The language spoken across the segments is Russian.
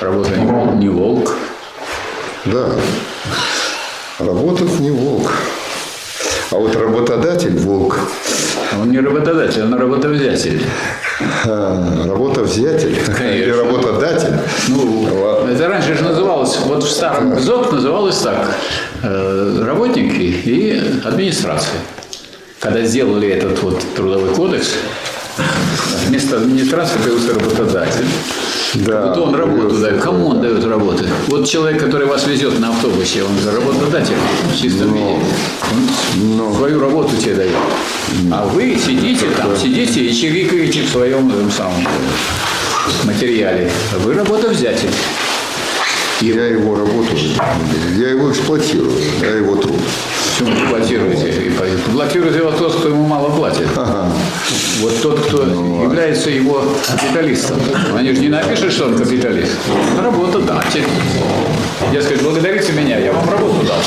Работа не волк, не волк. Да. Работать не волк. А вот работодатель волк. Он не работодатель, он работовзятель. А, работовзятель Конечно. или работодатель. Ну, Ладно. это раньше же называлось, вот в старом ЗОК называлось так, э, работники и администрация. Когда сделали этот вот трудовой кодекс, вместо администрации появился работодатель. Да, Вот он работу дает. Кому он дает работу? Вот человек, который вас везет на автобусе, он же работодатель в чистом виде. Он свою работу тебе дает. А вы сидите там, сидите и чирикаете в своем этом самом материале. Вы работовзятель. Я его работу, я его эксплуатирую, я его труд. Почему вы блокируете? Блокирует его тот, кто ему мало платит. Вот тот, кто является его капиталистом. Они же не напишут, что он капиталист. Работодатель. Дескать, благодарите меня, я вам работу дал.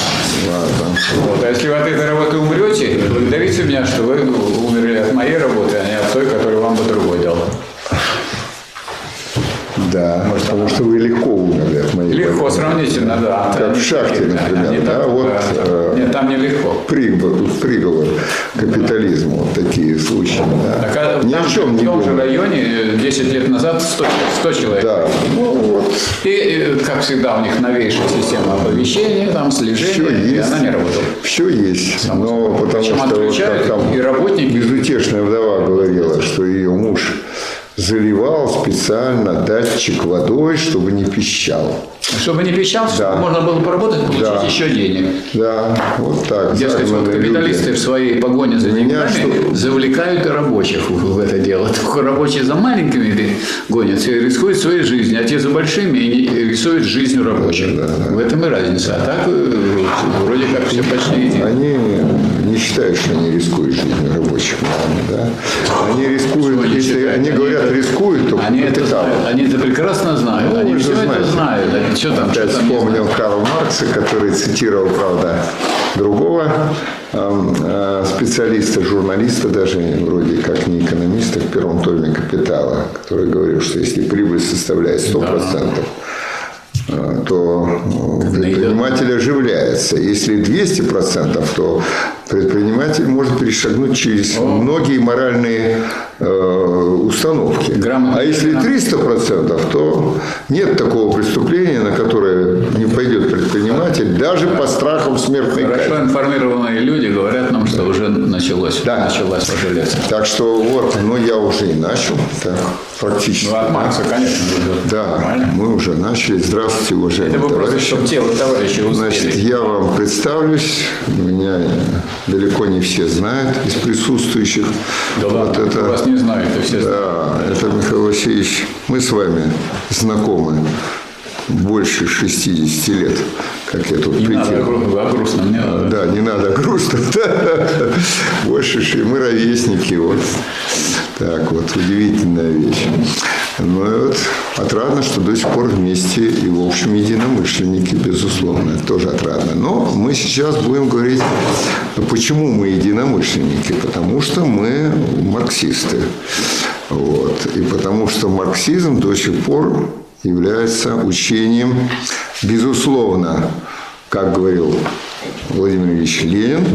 Вот. А если вы от этой работы умрете, благодарите меня, что вы умерли от моей работы, а не от той, которую вам бы другой дал. Да, потому что вы легко умерли от моей Легко, болезни. сравнительно, да. Как в шахте, например, Не да, так, вот, да. э, Нет, там нелегко. Приговор, приговор капитализму, вот такие случаи. Да. Так, а Ни там о чем в не том же районе э, 10 лет назад 100, 100 человек. Да, ну вот, И, э, как всегда, у них новейшая система оповещения, там, слежения, Всё и есть. она не работала. все есть. Но потому Причем что вот как там и работники- безутешная вдова говорила, что ее муж заливал специально датчик водой, чтобы не пищал. Чтобы не пищал, чтобы Да. можно было поработать, получить Да. еще денег. Да, вот так. Дескать, вот капиталисты люди. в своей погоне за деньгами что- завлекают и рабочих в, это дело. Только рабочие за маленькими гонятся и рискуют своей жизнью, а те за большими и рисуют жизнью рабочих. В этом и разница. А так э, вроде как все почти едино. Они не считают, что они рискуют жизнью рабочих, да? Они рискуют, Они если они они говорят это- рискуют, то Они это знают, они это прекрасно знают, Ну, они все это знаете. знают. А что там, что Опять там не вспомнил? Карл Маркса, который цитировал, правда, другого эм, э, специалиста, журналиста, даже вроде как не экономиста, в первом томе «Капитала», который говорил, что если прибыль составляет 100%, э, то э, предприниматель оживляется. Если 200%, то предприниматель может перешагнуть через многие моральные э, установки. А если 300%, то нет такого преступления, на которое не пойдет предприниматель, даже по страхам смертной казни. Хорошо информированные люди говорят нам, что уже началось, Да. началась оживляться. Так что вот, ну я уже и начал, так, практически. Ну, от Маркса, конечно, идет. Да, Нормально. мы уже начали. Здравствуйте, Это уважаемые просто, товарищи. чтобы тело товарища Значит, успели. я вам представлюсь. Меня далеко не все знают из присутствующих. Да вот ладно, это, вас не знают, и все знают. Да, это Михаил Васильевич. Мы с вами знакомы больше 60 лет, как я тут Не надо прикинул. гру- о грустном, не надо. Да, не надо грустно. Да. Больше мы ровесники. Вот. Так вот, удивительная вещь. Ну и вот отрадно, что до сих пор вместе и, в общем, единомышленники, безусловно. Это тоже отрадно. Но мы сейчас будем говорить, почему мы единомышленники. Потому что мы марксисты. Вот. И потому что марксизм до сих пор является учением, безусловно, как говорил Владимир Ильич Ленин,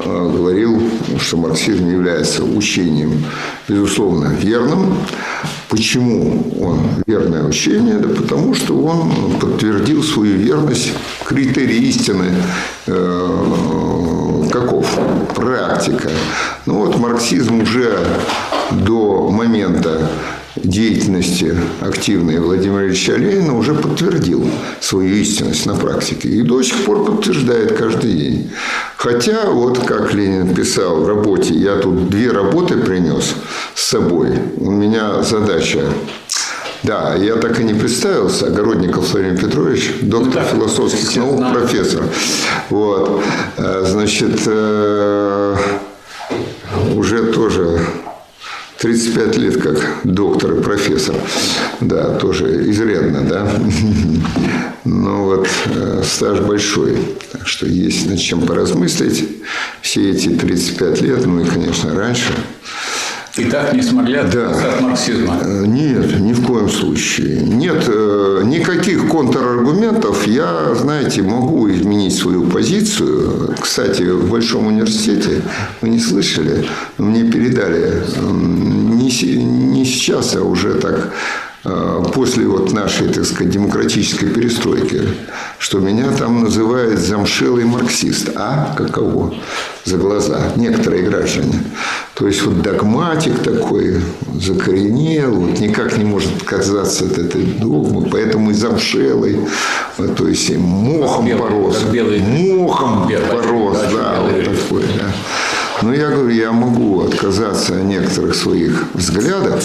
э, говорил, что марксизм является учением, безусловно, верным. Почему он верное учение? Да потому что он подтвердил свою верность критерии истины э, каков? Практика. Ну вот марксизм уже до момента деятельности активной Владимира Ильича Ленина уже подтвердил свою истинность на практике. И до сих пор подтверждает каждый день. Хотя, вот как Ленин писал в работе, я тут две работы принес с собой. У меня задача да, я так и не представился. Огородников Владимир Петрович, доктор так, философских наук, знают. профессор. Вот. Э, Значит, э, уже тоже 35 лет как доктор и профессор. Да, тоже изрядно, да. Но вот э, стаж большой. Так что есть над чем поразмыслить. Все эти 35 лет, ну и, конечно, раньше. И так не смогли отказаться Да. от марксизма. Э, Нет, ни в коем случае. Нет, э, ни никаких контраргументов. Я, знаете, могу изменить свою позицию. Кстати, в Большом университете, вы не слышали, мне передали не, не сейчас, а уже так после вот нашей, так сказать, демократической перестройки, что меня там называют замшелый марксист. А каково? За глаза. Некоторые граждане. То есть вот догматик такой закоренел, вот никак не может отказаться от этой догмы, поэтому и замшелый, то есть и мохом белый, порос. Белый, мохом белый, порос, да, да вот такой, да. Но я говорю, я могу отказаться от некоторых своих взглядов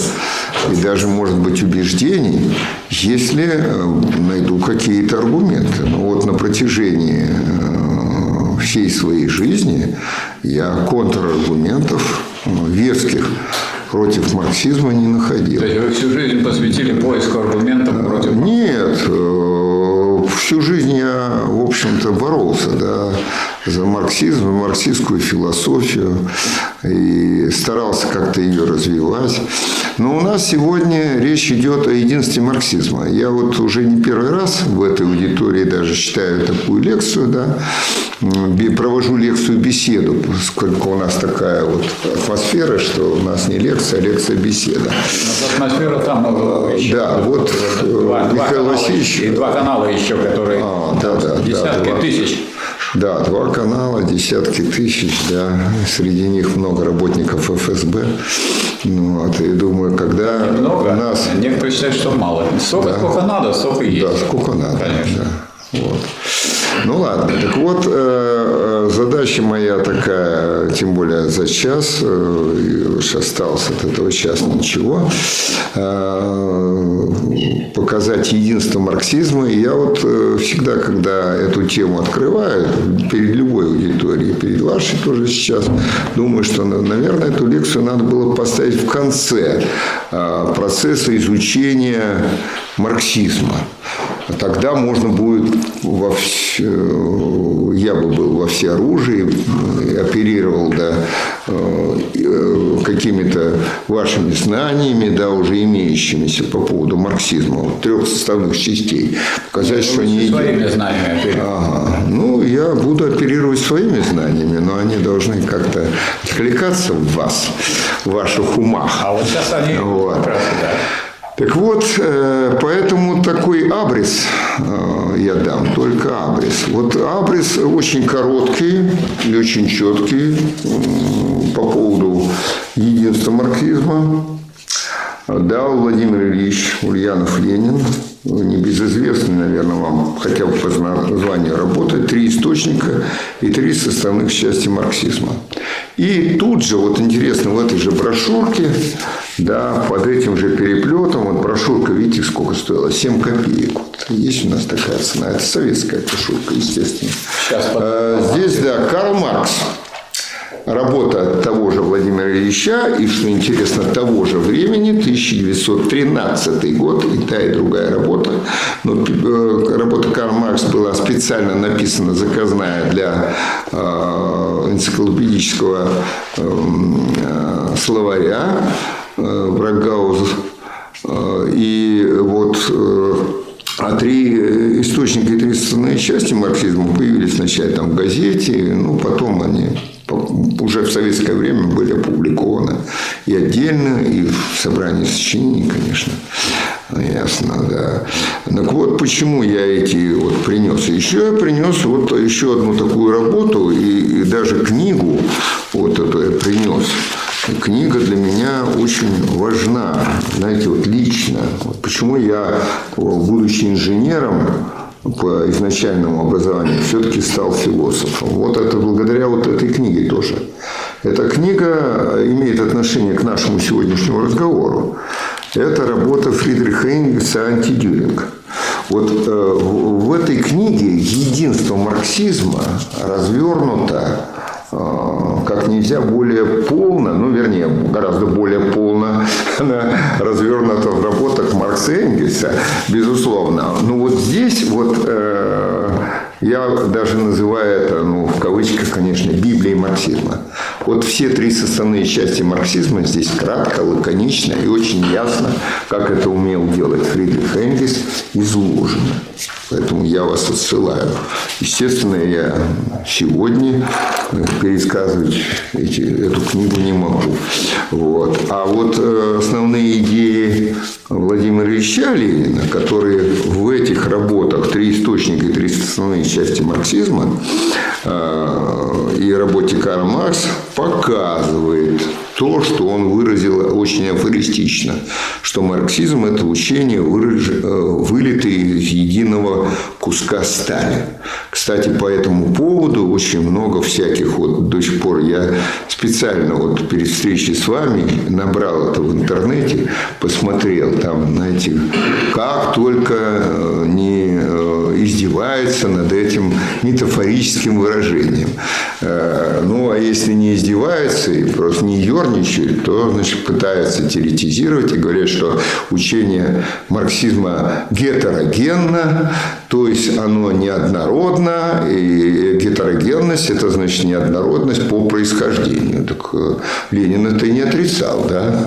и даже, может быть, убеждений, если э, найду какие-то аргументы. Но вот на протяжении э, всей своей жизни я контраргументов э, веских против марксизма не находил. То есть вы всю жизнь посвятили поиску аргументов против марксизма? Нет, всю жизнь я, в общем-то, боролся да, за марксизм, марксистскую философию и старался как-то ее развивать. Но у нас сегодня речь идет о единстве марксизма. Я вот уже не первый раз в этой аудитории даже читаю такую лекцию, да, провожу лекцию беседу, поскольку у нас такая вот атмосфера, что у нас не лекция, а лекция беседа. Атмосфера там еще. Да, вот два, Михаил два Васильевич. И два канала еще, которые а, да, да, десятки да, тысяч. Да, два канала, десятки тысяч, да. Среди них много работников ФСБ. Ну, вот, и думаю, когда много. у нас... Некоторые считают, что мало. Сколько, да. сколько надо, сколько есть. Да, сколько надо. Конечно. Да. Вот. Ну ладно, так вот, э, э, задача моя такая, тем более за час, э, уж осталось от этого часа ничего, показать единство марксизма. И я вот всегда, когда эту тему открываю, перед любой аудиторией, перед вашей тоже сейчас, думаю, что, наверное, эту лекцию надо было поставить в конце процесса изучения марксизма. Тогда можно будет во все, я бы был во всеоружии, оперировал да, э, какими-то вашими знаниями, да, уже имеющимися по поводу марксизма, вот, трех составных частей. Показать, что они... Своими знаниями ага. Ну, я буду оперировать своими знаниями, но они должны как-то откликаться в вас, в ваших умах. А вот сейчас они вот. как раз, да. Так вот, э, поэтому такой абрис э, я дам, только абрис. Вот абрис очень короткий и очень четкий по поводу единства марксизма. Дал Владимир Ильич Ульянов Ленин, небезызвестный, наверное, вам хотя бы по названию работы, три источника и три составных части марксизма. И тут же, вот интересно, в этой же брошюрке, да, под этим же переплетом, вот брошюрка, видите, сколько стоила? 7 копеек. Вот есть у нас такая цена. Это советская брошюрка, естественно. Сейчас а, Здесь, да, Карл Маркс работа того же Владимира Ильича и, что интересно, того же времени, 1913 год, и та, и другая работа. Но э, работа Карл Маркс была специально написана, заказная для э, энциклопедического эм, э, словаря Брагауза. И вот а три источника и три составные части марксизма появились вначале там в газете, ну, потом они уже в советское время были опубликованы и отдельно, и в собрании сочинений, конечно. Ясно, да. Так вот, почему я эти вот принес? Еще я принес вот еще одну такую работу и, и даже книгу вот эту я принес. Книга для меня очень важна, знаете, вот лично. Почему я, будучи инженером, по изначальному образованию все-таки стал философом. Вот это благодаря вот этой книге тоже. Эта книга имеет отношение к нашему сегодняшнему разговору. Это работа Фридриха Энгельса «Антидюринг». Вот э, в этой книге единство марксизма развернуто Э, как нельзя более полно, ну, вернее, гораздо более полно развернута в работах Маркса Энгельса, безусловно. Но вот здесь вот э, Я даже называю это, ну, в кавычках, конечно, Библией марксизма. Вот все три составные части марксизма здесь кратко, лаконично и очень ясно, как это умел делать Фридрих Энгельс, изложено. Поэтому я вас отсылаю. Естественно, я сегодня пересказывать эти, эту книгу не могу. Вот. А вот э, основные идеи Владимира Ильича Ленина, которые в этих работах «Три источника и три основные части марксизма» э, и работе Карла Маркс показывает то, что он выразил очень афористично, что марксизм – это учение, выраж... Э, вылитое из единого куска стали. Кстати, по этому поводу очень много всяких, вот до сих пор я специально вот перед встречей с вами набрал это в интернете, посмотрел там, знаете, как только э, не издевается над этим метафорическим выражением. Ну, а если не издевается и просто не ерничает, то, значит, пытаются теоретизировать и говорят, что учение марксизма гетерогенно, то есть оно неоднородно, и гетерогенность – это значит неоднородность по происхождению. Так э, Ленин это и не отрицал, да?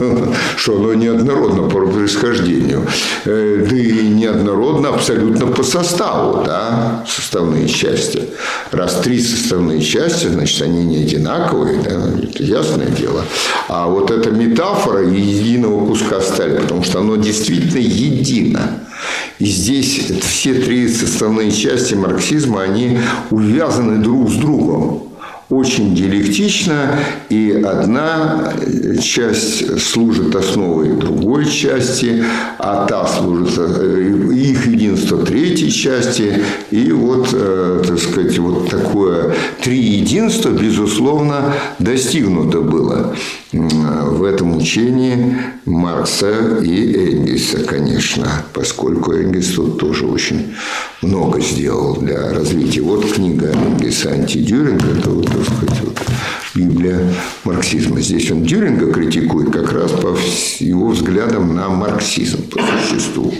что оно неоднородно по происхождению. Э, да и неоднородно абсолютно по составу, да? составные части. Раз три составные части, значит, они не одинаковые, да? это ясное дело. А вот эта метафора единого куска стали, потому что оно действительно едино. И здесь все три составные части марксизма, они увязаны друг с другом очень диалектично, и одна часть служит основой другой части, а та служит э, их единство третьей части. И вот, э, так сказать, вот такое три единства, безусловно, достигнуто было в этом учении Маркса и Энгельса, конечно, поскольку Энгельс тут тоже очень много сделал для развития. Вот книга Энгельса «Антидюринг» – это, вот, так сказать, вот, Библия марксизма. Здесь он Дюринга критикует как раз по его взглядам на марксизм по существу.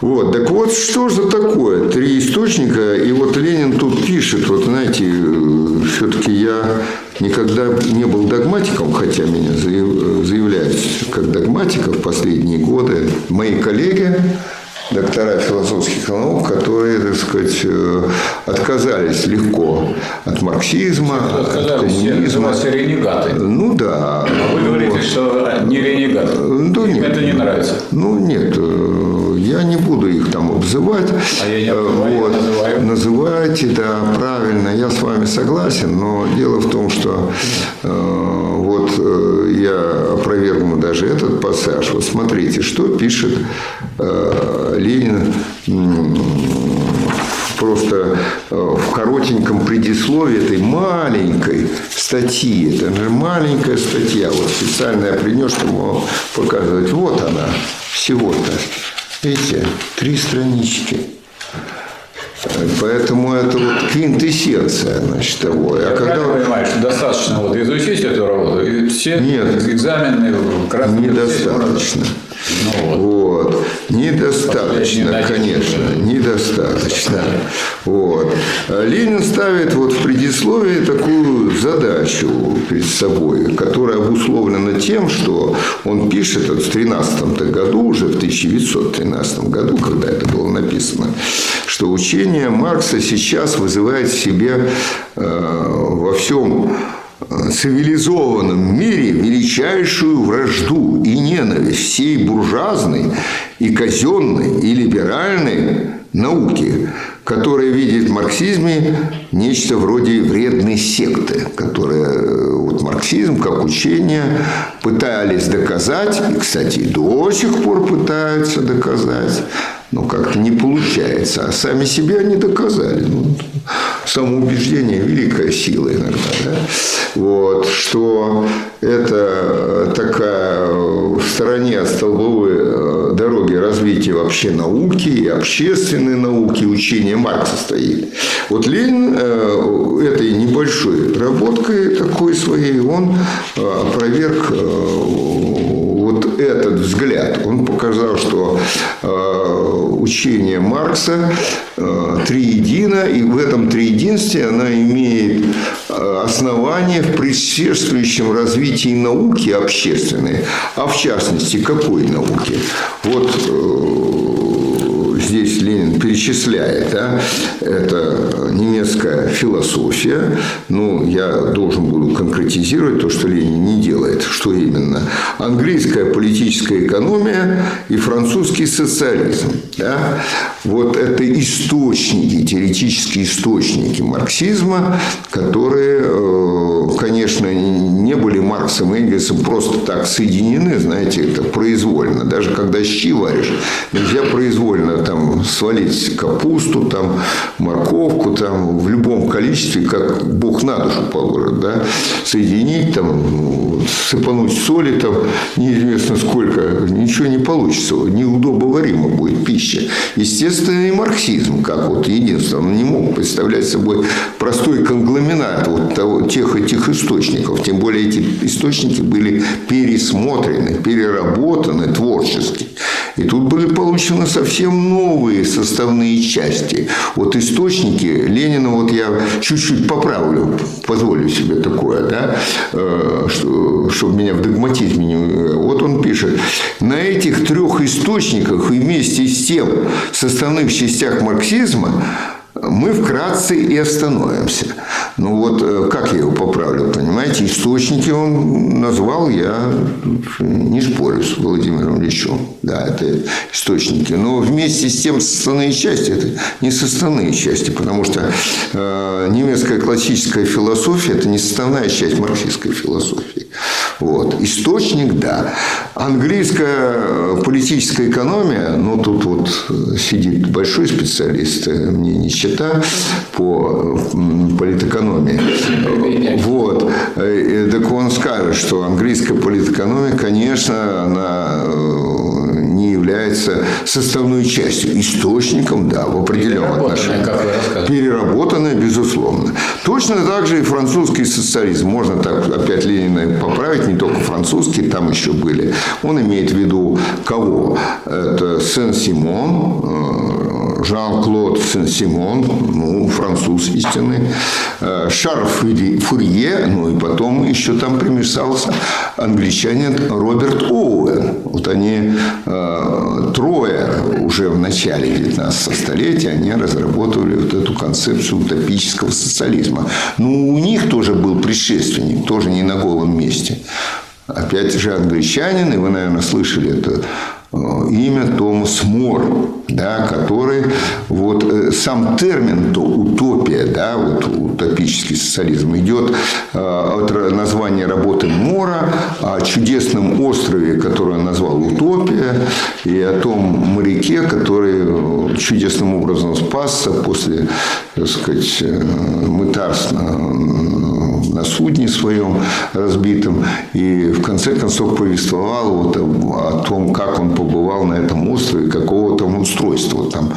Вот, так вот, что же такое? Три источника, и вот Ленин тут пишет, вот знаете, э, все-таки я никогда не был догматиком, хотя меня заявляют как догматика в последние годы. Мои коллеги, доктора философских наук, которые, так сказать, э, отказались легко от марксизма, от коммунизма. Все ренегаты. Ну да. А вы говорите, вот. что не ренегаты. Да, Им нет. это не нравится. Ну нет, э, я не буду их там обзывать. А я не обзываю, вот. называю. Называйте, да, правильно, я с вами согласен, но дело в том, что э, э, я опровергну даже этот пассаж. Вот смотрите, что пишет э, Ленин просто э, в коротеньком предисловии этой маленькой статьи. Это же маленькая статья. Вот специально я принес, чтобы показывать. Вот она всего-то. Эти три странички. Поэтому это вот квинтэссенция, значит, того. Я а когда... понимаю, что достаточно вот изучить эту работу, и все Нет, экзамены красные. Недостаточно. Ну, вот. вот. Недостаточно, конечно, недостаточно. Вот. Ленин ставит вот в предисловии такую задачу перед собой, которая обусловлена тем, что он пишет в 13 году, уже в 1913 году, когда это было написано, что учение Маркса сейчас вызывает в себе э, во всем цивилизованном мире величайшую вражду и ненависть всей буржуазной и казенной и либеральной науки, которая видит в марксизме нечто вроде вредной секты, которая вот марксизм как учение пытались доказать, и, кстати, до сих пор пытаются доказать, но как-то не получается. А сами себе они доказали. Ну, самоубеждение – великая сила иногда. Да? Вот, что это такая в стороне от столбовой э, дороги развития вообще науки и общественной науки, учения Маркса стоит. Вот Ленин э, этой небольшой работкой такой своей, он э, опроверг этот взгляд, он показал, что э, учение Маркса э, триедино, и в этом триединстве она имеет э, основание в предшествующем развитии науки общественной, а в частности, какой науки? Вот перечисляет, да, это немецкая философия, ну, я должен буду конкретизировать то, что Ленин не делает, что именно, английская политическая экономия и французский социализм, да, вот это источники, теоретические источники марксизма, которые, э, конечно, не были Марксом и Энгельсом просто так соединены, знаете, это произвольно. Даже когда щи варишь, нельзя произвольно там свалить капусту, там морковку, там в любом количестве, как Бог на душу положит, да, соединить, там, сыпануть соли, там, неизвестно сколько, ничего не получится, неудобоваримо будет пища. Естественно, и марксизм, как вот единственное, он не мог представлять собой простой конгломерат вот того, тех этих источников, тем более эти источники были пересмотрены, переработаны творчески. И тут были получены совсем новые составные части. Вот источники Ленина, вот я чуть-чуть поправлю, позволю себе такое, да, э, что, чтобы меня в догматизме не... Вот он пишет, на этих трех источниках вместе с тем составных частях марксизма мы вкратце и остановимся. Ну вот э, как я его поправлю, понимаете? Источники он назвал, я не спорю с Владимиром Ильичем. Да, это источники. Но вместе с тем составные части, это не составные части, потому что э, немецкая классическая философия – это не составная часть марксистской философии. Вот. Источник, да. Английская э, политическая экономия, ну, тут вот э, сидит большой специалист, мне не счета по политэкономии. Вот. Так он скажет, что английская политэкономия, конечно, она не является составной частью. Источником, да, в определенном отношении. Переработанная, безусловно. Точно так же и французский социализм. Можно так опять Ленина поправить, не только французский, там еще были. Он имеет в виду кого? Это Сен-Симон, Жан-Клод Сен-Симон, ну, француз истинный, э, Шарль Фурье, ну и потом еще там примешался англичанин Роберт Оуэн. Вот они э, трое уже в начале 19 столетия они разработали вот эту концепцию утопического социализма. Ну, у них тоже был предшественник, тоже не на голом месте. Опять же англичанин, и вы, наверное, слышали это имя Томас Мор, да, который вот э, сам термин то утопия, да, вот утопический социализм идет э, от названия работы Мора о чудесном острове, который он назвал утопия, и о том моряке, который чудесным образом спасся после, так сказать, мытарства на судне своем разбитом, и в конце концов повествовал вот о том, как он побывал на этом острове, какого там устройства там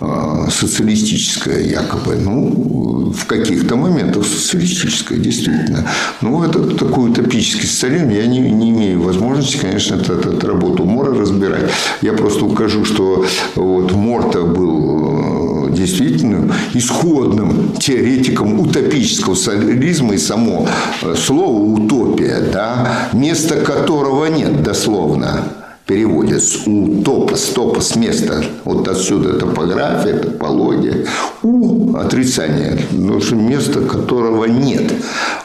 а, социалистическое якобы. Ну, в каких-то моментах социалистическое, действительно. Ну, это такой утопический социализм. Я не, не имею возможности, конечно, эту, эту работу Мора разбирать. Я просто укажу, что вот Морта был э, действительно исходным теоретиком утопического социализма и само э, слово «утопия», да, место которого нет дословно переводят с у топос, топос места, вот отсюда топография, топология, у отрицание, ну, место которого нет.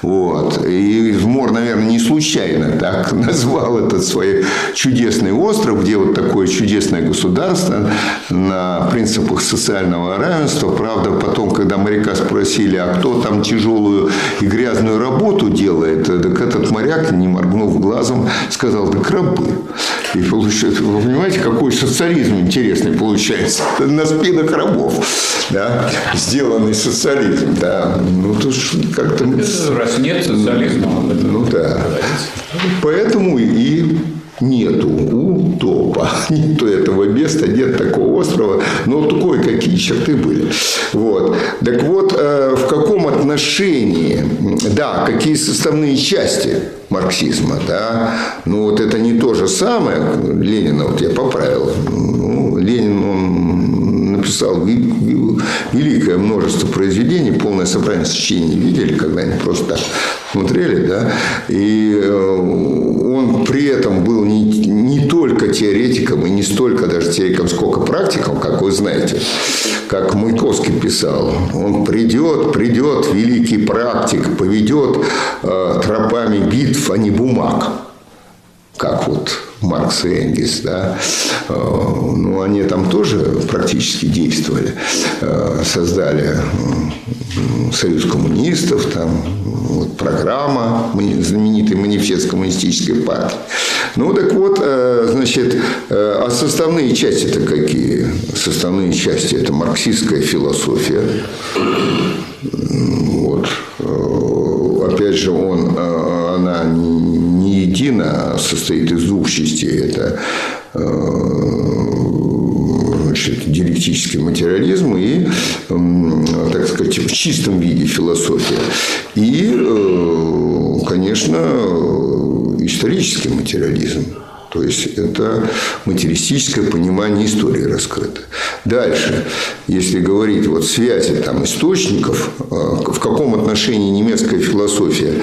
Вот. И Мор, наверное, не случайно так назвал этот свой чудесный остров, где вот такое чудесное государство на принципах социального равенства. Правда, потом, когда моряка спросили, а кто там тяжелую и грязную работу делает, так этот моряк, не моргнув глазом, сказал, да крабы. И получается, вы понимаете, какой социализм интересный получается на спинах рабов, да, сделанный социализм, да, ну то как-то... Раз нет социализма. Ну да. Поэтому и нету утопа. Нету этого места, нет такого острова. Но кое-какие черты были. Вот. Так вот, э, в каком отношении, да, какие составные части марксизма, да, ну вот это не то же самое, Ленина, вот я поправил, ну, Ленин, он написал великое множество произведений, полное собрание сочинений видели когда-нибудь просто так смотрели, да, и э, он при этом был не, не только теоретиком и не столько даже теоретиком, сколько практиком, как вы знаете, как Маяковский писал. Он придет, придет великий практик, поведет э, тропами битв, а не бумаг как вот Маркс и Энгельс, да, э, ну, они там тоже практически действовали, э, создали союз коммунистов, там вот программа, знаменитый манифест коммунистической партии. Ну, так вот, э, значит, а составные части это какие? Составные части – это марксистская философия, вот, опять же, он, едино, состоит из двух частей. Это э, значит, диалектический материализм и, так сказать, в чистом виде философия. И, э, конечно, исторический материализм. То есть это материалистическое понимание истории раскрыто. Дальше, если говорить вот связи там, источников, э, в каком отношении немецкая философия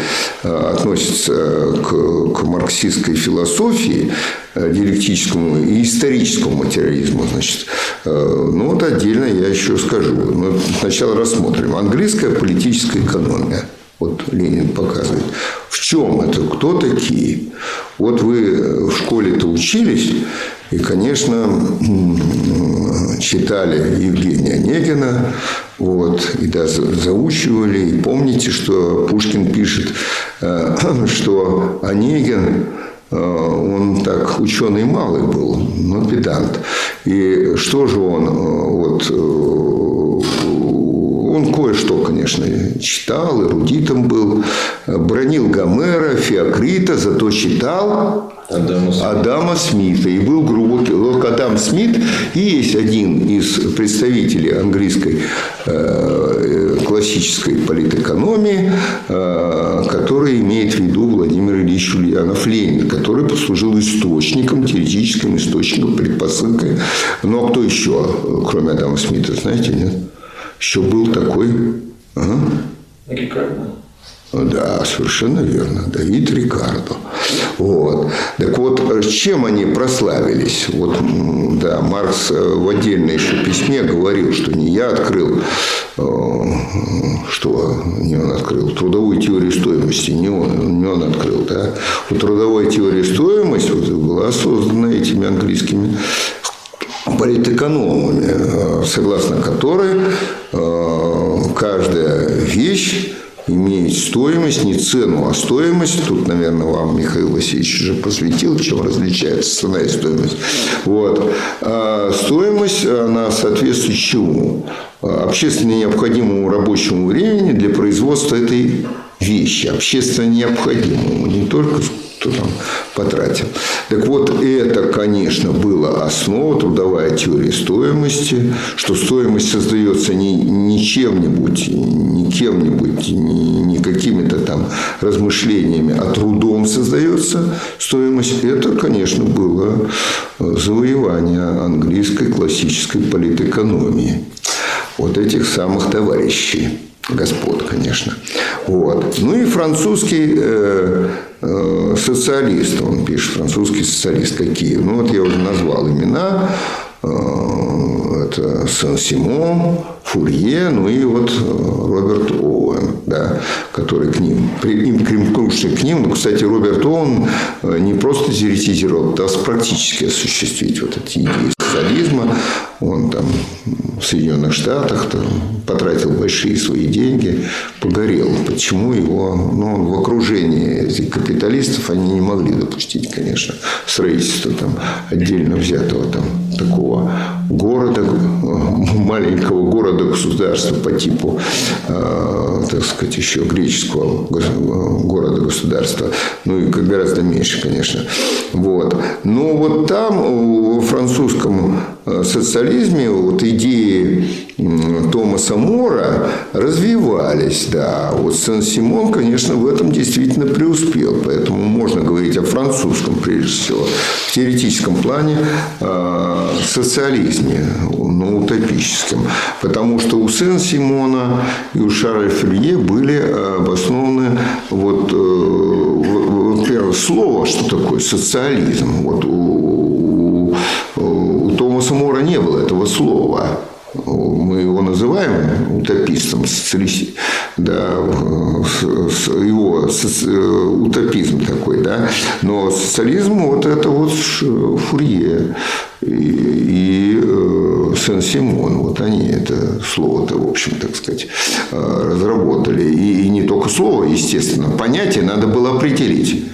э, относится к, к марксистской философии, э, диалектическому и историческому материализму, значит, ну вот отдельно я еще скажу. Но сначала рассмотрим. Английская политическая экономия – вот Ленин показывает. В чем это? Кто такие? Вот вы в школе-то учились, и, конечно, читали Евгения Онегина, вот, и да, заучивали. И помните, что Пушкин пишет, э, что Онегин э, он так ученый малый был, но педант. И что же он э, вот он кое-что, конечно, читал, эрудитом был, бронил Гомера, Феокрита, зато читал Адама Смита. Адама Смита. И был глубокий. Вот Адам Смит и есть один из представителей английской э, классической политэкономии, э, который имеет в виду Владимир Ильич Ульянов Ленин, который послужил источником, теоретическим источником, предпосылкой. Ну, а кто еще, кроме Адама Смита, знаете, нет? Еще был такой... Ага. Рикардо. Да, совершенно верно. Давид Рикардо. Вот. Так вот, чем они прославились? Вот, да, Маркс э, в отдельном еще письме говорил, что не я открыл, э, что не он открыл, трудовую теорию стоимости, не он, не он открыл, да. Вот трудовая теория стоимости вот, была создана этими английскими политэкономами, э, согласно которой э, каждая вещь имеет стоимость, не цену, а стоимость. Тут, наверное, вам Михаил Васильевич уже посвятил, чем различается цена и стоимость. Вот. А стоимость, она соответствует чему? Общественно необходимому рабочему времени для производства этой вещи, общественно необходимому, не только кто там потратил. Так вот, это, конечно, было основа трудовая теория стоимости, что стоимость создается не, не чем-нибудь, не кем-нибудь, не, не какими-то там размышлениями, а трудом создается стоимость. Это, конечно, было завоевание английской классической политэкономии. Вот этих самых товарищей господ, конечно. Вот. Ну и французский э, э, социалист, он пишет, французский социалист какие. Ну вот я уже назвал имена. Э, это Сан-Симон, Фурье, ну и вот э, Роберт Оуэн, да, который к ним, им примкнувший к ним. Ну, кстати, Роберт Оуэн э, не просто теоретизировал, а практически осуществить вот эти идеи социализма. Он там в Соединенных Штатах там, потратил большие свои деньги, погорел. Почему его, ну, он в окружении этих капиталистов, они не могли допустить, конечно, строительство там отдельно взятого там такого города, маленького города города-государства по типу, э, так сказать, еще греческого города-государства. Ну, и гораздо меньше, конечно. Вот. Но вот там, во французском э, социализме, вот идеи Томаса Мора развивались, да. Вот Сен-Симон, конечно, в этом действительно преуспел. Поэтому можно говорить о французском, прежде всего, в теоретическом плане э, социализме, ну, утопическом. Потому что у Сен-Симона и у Шарля Ферье были обоснованы вот, э, первое слово, что такое социализм. Вот у, у, у Томаса Мора не было этого слова мы его называем утопистом, социалист, да, его соци, утопизм такой, да, но социализм вот это вот Фурье и, и э, Сен-Симон, вот они это слово-то, в общем, так сказать, э, разработали. И, и не только слово, естественно, понятие надо было определить.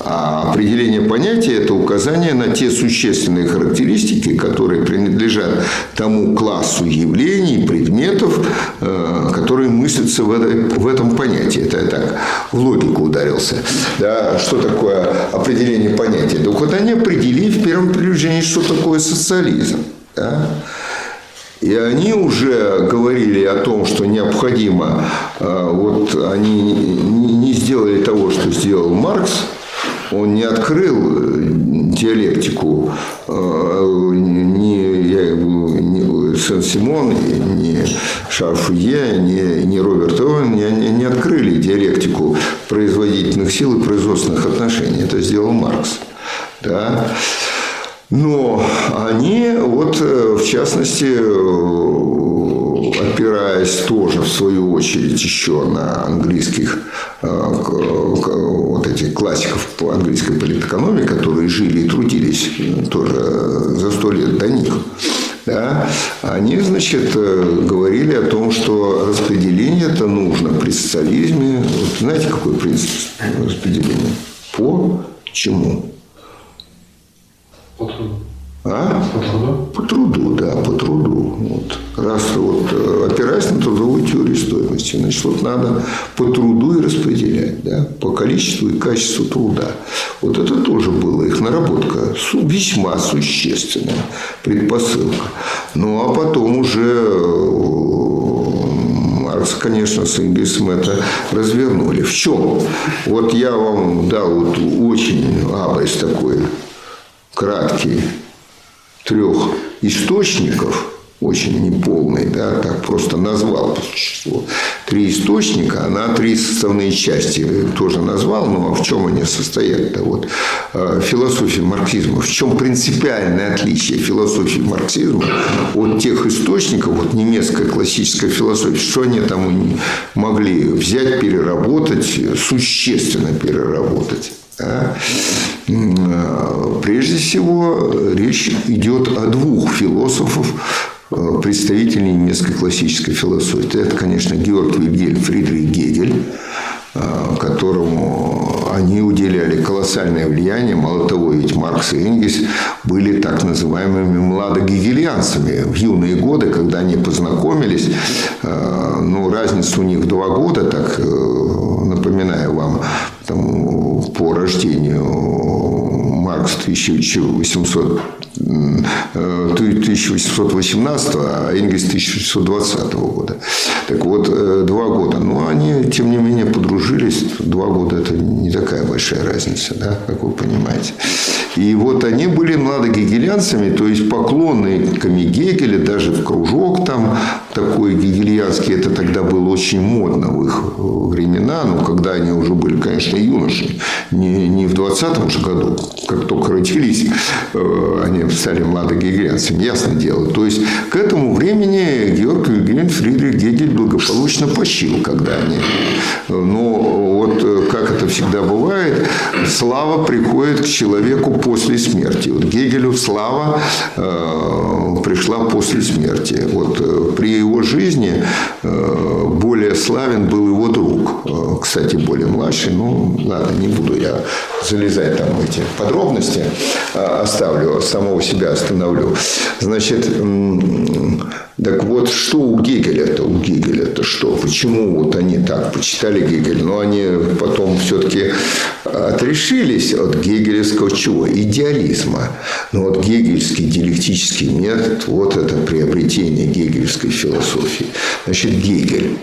А определение понятия – это указание на те существенные характеристики, которые принадлежат тому классу явлений, предметов, э, которые мыслятся в, этом понятии. Это я так в логику ударился. Да, что такое определение понятия? Да вот они определили в первом приближении, что такое социализм. Да? И они уже говорили о том, что необходимо, э, вот они не сделали того, что сделал Маркс – он не открыл э, диалектику э, ни, я, ни Сен-Симон, ни Шарфуе, ни, ни Роберт Оуэн не, не открыли диалектику производительных сил и производственных отношений. Это сделал Маркс. Да? Но они, вот, э, в частности, опираясь тоже, в свою очередь, еще на английских вот этих классиков по английской политэкономии, которые жили и трудились тоже за сто лет до них, да, они, значит, говорили о том, что распределение это нужно при социализме. Вот знаете, какой принцип распределения? По чему? По труду. А? По труду? По труду, да, по труду. Вот. Раз вот э, опираясь на трудовую теорию стоимости, значит, вот надо по труду и распределять, да, по количеству и качеству труда. Вот это тоже было их наработка, весьма существенная предпосылка. Ну, а потом уже э, Маркс, конечно, с Энгельсом это развернули. В чем? Вот я вам дал вот очень абайс такой краткий трех источников, очень неполный, да, так просто назвал по существу. Три источника, она три составные части тоже назвал, но в чем они состоят-то? Вот, э, философия марксизма. В чем принципиальное отличие философии марксизма от тех источников, вот немецкая классическая философия, что они там могли взять, переработать, существенно переработать? А, прежде всего, речь идет о двух философах, э, представителей немецкой классической философии. Это, конечно, Георг Вильгельм Фридрих Гегель, э, которому они уделяли колоссальное влияние. Мало того, ведь Маркс и Энгельс были так называемыми младогегельянцами. В юные годы, когда они познакомились, э, ну, разница у них два года, так напоминаю вам, там, по рождению Маркс 1800, 1818, э, а Энгельс 1820 года. Так вот, э, два года. Но они, тем не менее, подружились. Два года – это не такая большая разница, да, как вы понимаете. И вот они были младогегелянцами, то есть поклонниками Гегеля, даже в кружок там такой гегельянский, это тогда было очень модно в их времена, но когда они уже были, конечно, юноши, не, не в 20-м же году, как только родились, э, они стали младогегельянцами, ясно дело. То есть к этому времени Георг Вильгельм Фридрих Гегель благополучно почил, когда они. Но вот э, как это всегда бывает, слава приходит к человеку после смерти. Вот Гегелю слава э, пришла после смерти. Вот э, его жизни э, более славен был его друг. Э, кстати, более младший. Ну, ладно, не буду я залезать там в эти подробности. Э, оставлю, самого себя остановлю. Значит, Так вот, что у Гегеля-то? У Гегеля-то что? Почему вот они так почитали Гегеля? Но они потом все-таки отрешились от гегелевского чего? Идеализма. Но вот гегельский диалектический метод, вот это приобретение гегельской философии. Значит, Гегель.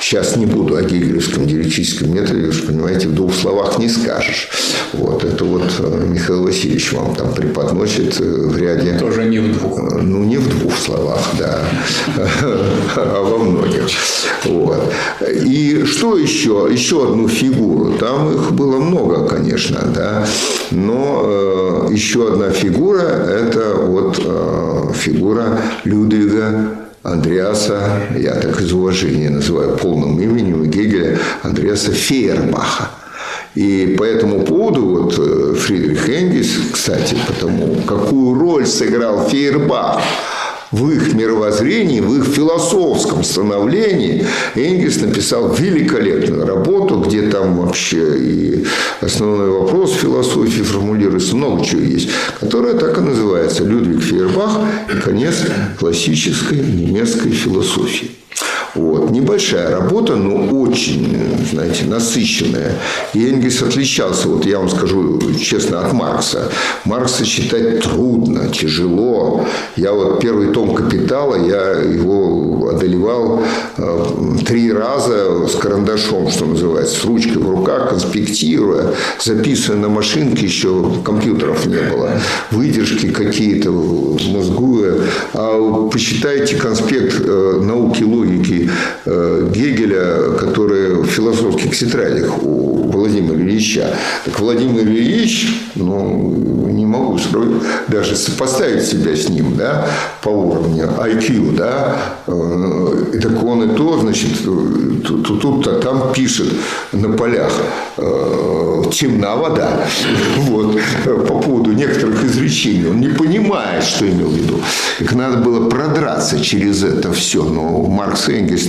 Сейчас не буду о гегелевском диалектическом методе, же понимаете, в двух словах не скажешь. Вот, это вот э, Михаил Васильевич вам там преподносит э, в ряде... Тоже не в двух. Ну, не в двух словах, да, а во многих. Вот. И что еще? Еще одну фигуру. Там их было много, конечно, да. Но э, еще одна фигура – это вот э, фигура Людвига Андреаса, я так из уважения называю полным именем Гегеля, Андреаса Фейербаха. И по этому поводу вот э, Фридрих Энгельс, кстати, потому какую роль сыграл Фейербах в их мировоззрении, в их философском становлении Энгельс написал великолепную работу, где там вообще и основной вопрос философии формулируется, много чего есть, которая так и называется «Людвиг Фейербах и конец классической немецкой философии». Вот. Небольшая работа, но очень, знаете, насыщенная. И Энгельс отличался, вот я вам скажу честно, от Маркса. Маркса читать трудно, тяжело. Я вот первый том «Капитала», я его одолевал э, три раза с карандашом, что называется, с ручкой в руках, конспектируя, записывая на машинке, еще компьютеров не было, выдержки какие-то, мозгуя. А почитайте конспект э, науки логики Гегеля, которые в философских тетрадях Владимира Ильича. Так Владимир Ильич, ну, не могу даже сопоставить себя с ним, да, по уровню IQ, да, и так он и то, значит, тут, тут, -то, там пишет на полях темна вода, вот, по поводу некоторых изречений. Он не понимает, что имел в виду. Так надо было продраться через это все. Но Маркс и Энгельс,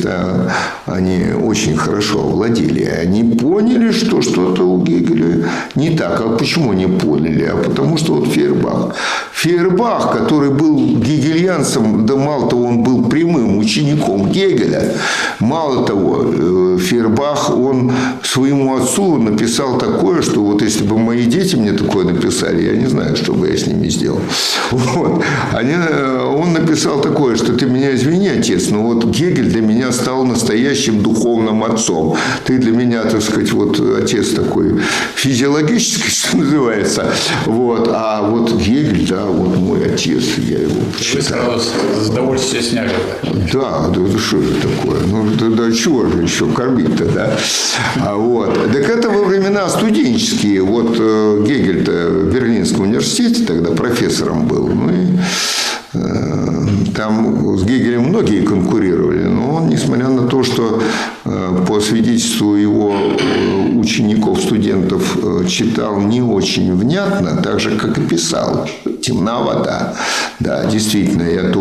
они очень хорошо владели. Они поняли, что что-то у Гегеля не так. А почему не поняли? А потому что вот Фейербах. Фейербах, который был гегельянцем, да мало того, он был прямым учеником Гегеля. Мало того, э, Фейербах, он своему отцу написал такое, что вот если бы мои дети мне такое написали, я не знаю, что бы я с ними сделал. Вот. Они, э, он написал такое, что ты меня извини, отец, но вот Гегель для меня стал настоящим духовным отцом. Ты для меня, так сказать, вот отец такой физиологический, что называется. Вот. А вот Гегель, да, вот мой отец, я его почитал. Вы с удовольствием сняли. Да, да, что же такое? Ну, да, да чего же еще кормить-то, да? А вот. Так это во времена студенческие. Вот э, Гегель-то в Берлинском университете тогда профессором был. Ну и там с Гегелем многие конкурировали, но он, несмотря на то, что э, по свидетельству его учеников, студентов читал не очень внятно, так же, как и писал. Темна вода. Да, действительно, я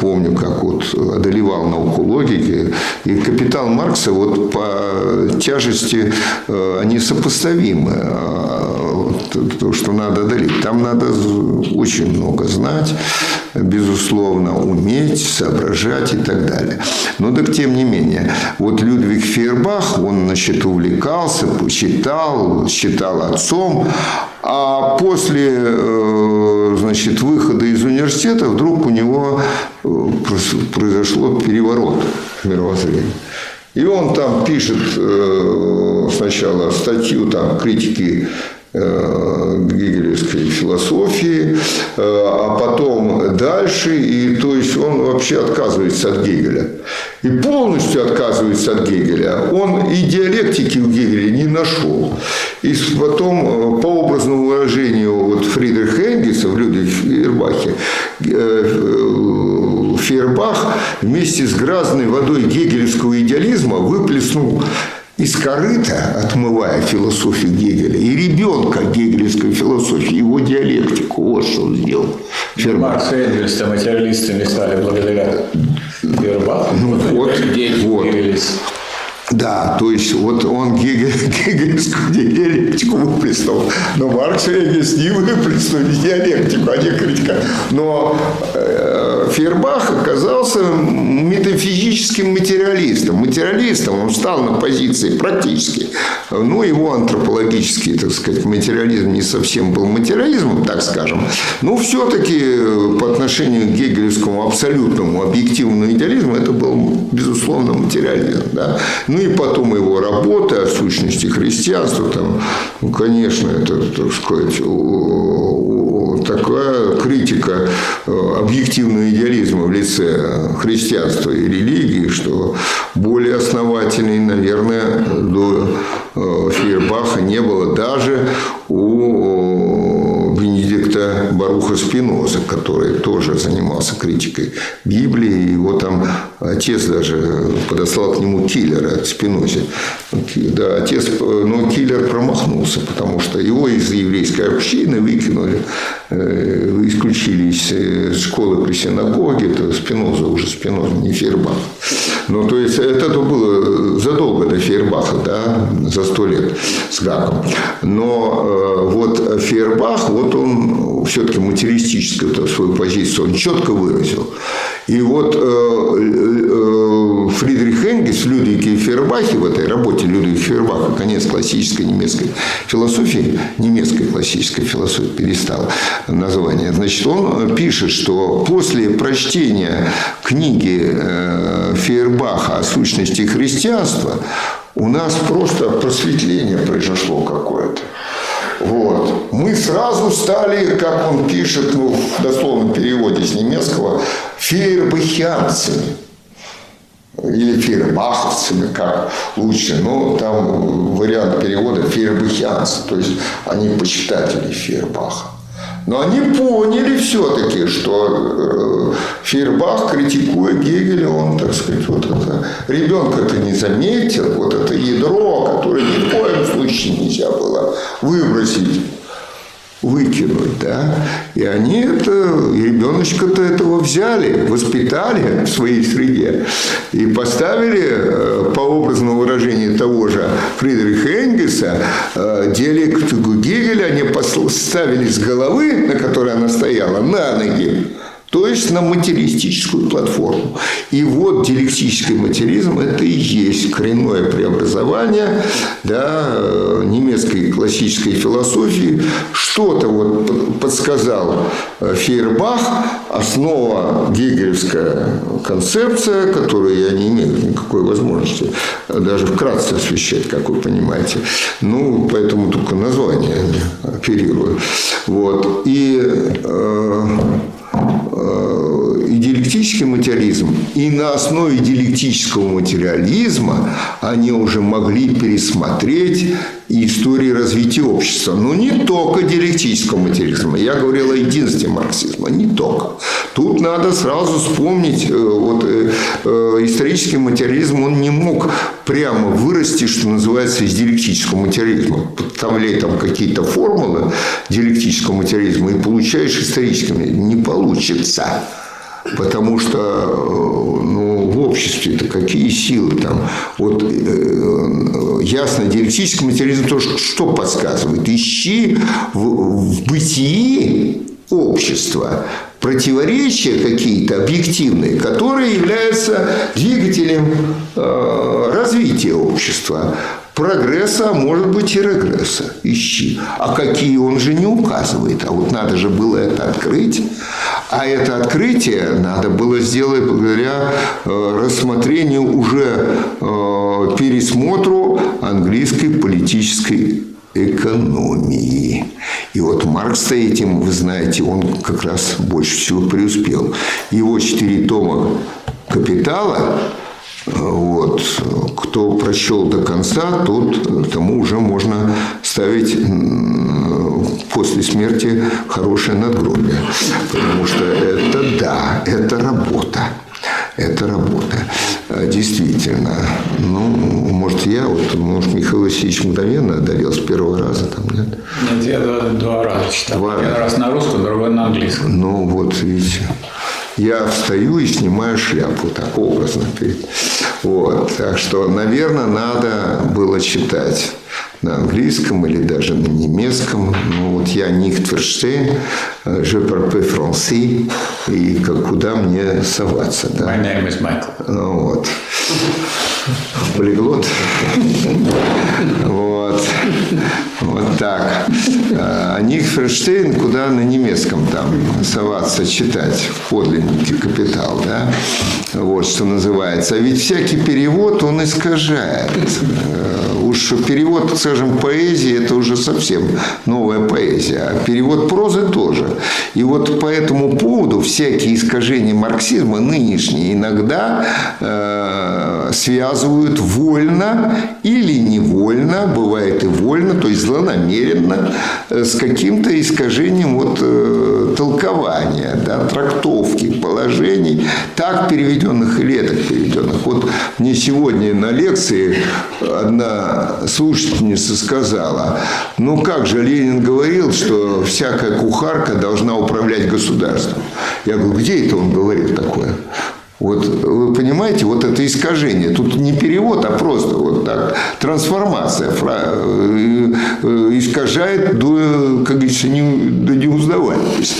помню, как вот одолевал науку логики. И капитал Маркса вот по тяжести они сопоставимы. То, что надо одолеть. Там надо очень много знать, безусловно, уметь, соображать и так далее. Но так тем не менее, вот Людвиг Фейербах, он, значит, увлекался, почитал, считал отцом, а после значит, выхода из университета вдруг у него произошло переворот в мировоззрении. И он там пишет сначала статью там, критики гегелевской философии, а потом дальше, и то есть он вообще отказывается от Гегеля. И полностью отказывается от Гегеля. Он и диалектики у Гегеля не нашел. И потом, по образному выражению вот Фридриха Энгельса в Людвиге Фейербахе, Фейербах вместе с грязной водой гегелевского идеализма выплеснул из корыта, отмывая философию Гегеля, и ребенка гегелевской философии, его диалектику. Вот что он сделал. Фермак. Маркс и Энгельс материалистами стали благодаря Фейербаху. Ну, вот, вот. Да, то есть вот он Гегель, гегельскую диалектику выплеснул, но Маркс и Энгельс не выплеснули диалектику, а не критика. Но э, Фейербах оказался метафизическим материалистом. Материалистом он встал на позиции практически. Ну, его антропологический, так сказать, материализм не совсем был материализмом, так скажем. Но все-таки по отношению к гегелевскому абсолютному объективному идеализму это был, безусловно, материализм. Да? Ну и потом его работы о сущности христианства, там, ну, конечно, это, так сказать, такая критика э, объективного идеализма в лице христианства и религии, что более основательной, наверное, до э, Фейербаха не было даже у Бенедикта Баруха Спиноза, который тоже занимался критикой Библии. Его там отец даже подослал к нему киллера к Спинозе. Да, отец, но киллер промахнулся, потому что его из еврейской общины выкинули, э, исключили из э, школы при синагоге. Это Спиноза уже Спиноза, не Фейербах. Ну, то есть, это было задолго до Фейербаха, да, за сто лет с Гаком. Но э, вот Фейербах, вот он все-таки материалистическую свою позицию, он четко выразил. И вот э, э, Фридрих Энгельс в Людвиге Фейербахе, в этой работе Людвига Фейербаха, конец классической немецкой философии, немецкой классической философии перестала название, значит, он пишет, что после прочтения книги э, Фейербаха о сущности христианства у нас просто просветление произошло какое-то. Мы сразу стали, как он пишет, ну, в дословном переводе с немецкого, фейербахианцами. Или фейербаховцами, как лучше. Но там вариант перевода фейербахианцы. То есть, они почитатели Фейербаха. Но они поняли все-таки, что э, Фейербах, критикуя Гегеля, он, так сказать, вот это, ребенка-то не заметил, вот это ядро, которое ни в коем случае нельзя было выбросить выкинуть, да. И они это, ребеночка-то этого взяли, воспитали в своей среде и поставили, э, по образному выражению того же Фридриха Энгельса, э, диалектику Гегеля они поставили с головы, на которой она стояла, на ноги то есть на материалистическую платформу. И вот диалектический материализм – это и есть коренное преобразование да, э, немецкой классической философии. Что-то вот подсказал э, Фейербах, основа гегелевская концепция, которую я не имею никакой возможности даже вкратце освещать, как вы понимаете. Ну, поэтому только название оперирую. Вот. И э, uh, диалектический материализм, и на основе диалектического материализма они уже могли пересмотреть истории развития общества. Но не только диалектического материализма. Я говорил о единстве марксизма. Не только. Тут надо сразу вспомнить, э, вот э, исторический материализм, он не мог прямо вырасти, что называется, из диалектического материализма. Подставляй там какие-то формулы диалектического материализма и получаешь исторический. Не получится. Потому что ну, в обществе-то какие силы там. Вот э, ясно, диалектический материализм тоже что подсказывает? Ищи в, в бытии общества противоречия какие-то объективные, которые являются двигателем э, развития общества. Прогресса, а может быть и регресса. Ищи. А какие он же не указывает. А вот надо же было это открыть. А это открытие надо было сделать благодаря э, рассмотрению уже э, пересмотру английской политической экономии. И вот Маркс этим, вы знаете, он как раз больше всего преуспел. Его четыре тома «Капитала» Вот. Кто прочел до конца, тот тому уже можно ставить после смерти хорошее надгробие. Потому что это да, это работа. Это работа. А, действительно. Ну, может, я, вот, может, Михаил Васильевич мгновенно одолел с первого раза, там, нет? Нет, я два, два раза читал. Два Один раз на русском, другой на английском. Ну, вот, видите. Я встаю и снимаю шляпу, так образно. Вот. Так что, наверное, надо было читать на английском или даже на немецком. Ну, вот я Ник Тверштейн, je parle français, и как, куда мне соваться. Да? My name is Michael. Ну, вот. Полиглот. Вот. Вот так. А Ник Ферштейн куда на немецком там соваться, читать в подлиннике «Капитал», да? Вот что называется. А ведь всякий перевод, он искажает. Уж перевод, скажем, поэзии, это уже совсем новая поэзия. А перевод прозы тоже. И вот по этому поводу всякие искажения марксизма нынешние иногда э, связывают вольно или невольно, бывает и вольно, то есть злонамеренно, э, с каким-то искажением вот, э, толкования, да, трактовки положений, так переведенных или это переведенных. Вот мне сегодня на лекции одна слушательница сказала, ну как же Ленин говорил, что всякая кухарка должна управлять государством. Я говорю, где это он говорит такое? Вот вы понимаете, вот это искажение. Тут не перевод, а просто вот так трансформация э, э, искажает до, как говорится, не, до неузнаваемости.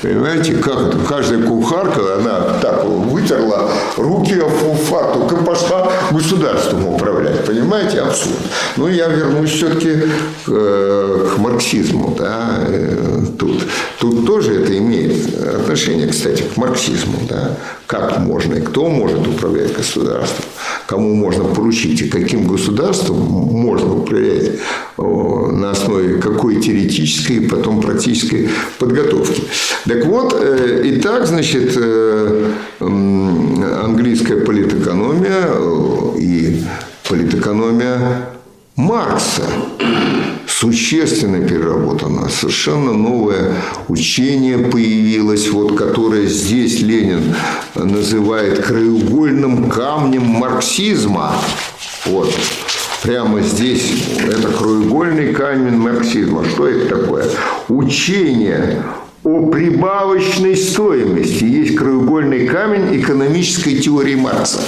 Понимаете, как это? Каждая кухарка, она так вытерла руки в фартук и пошла государством управлять. Понимаете, абсурд. Ну, я вернусь все-таки э, к марксизму. Да, тут. тут тоже это имеет отношение, кстати, к марксизму. Да, как можно и кто может управлять государством, кому можно поручить и каким государством можно управлять на основе какой теоретической и потом практической подготовки. Так вот, э, и так, значит, э, английская политэкономия э, и политэкономия Маркса существенно переработано. Совершенно новое учение появилось, вот, которое здесь Ленин называет краеугольным камнем марксизма. Вот. Прямо здесь это краеугольный камень марксизма. Что это такое? Учение о прибавочной стоимости. Есть краеугольный камень экономической теории Маркса.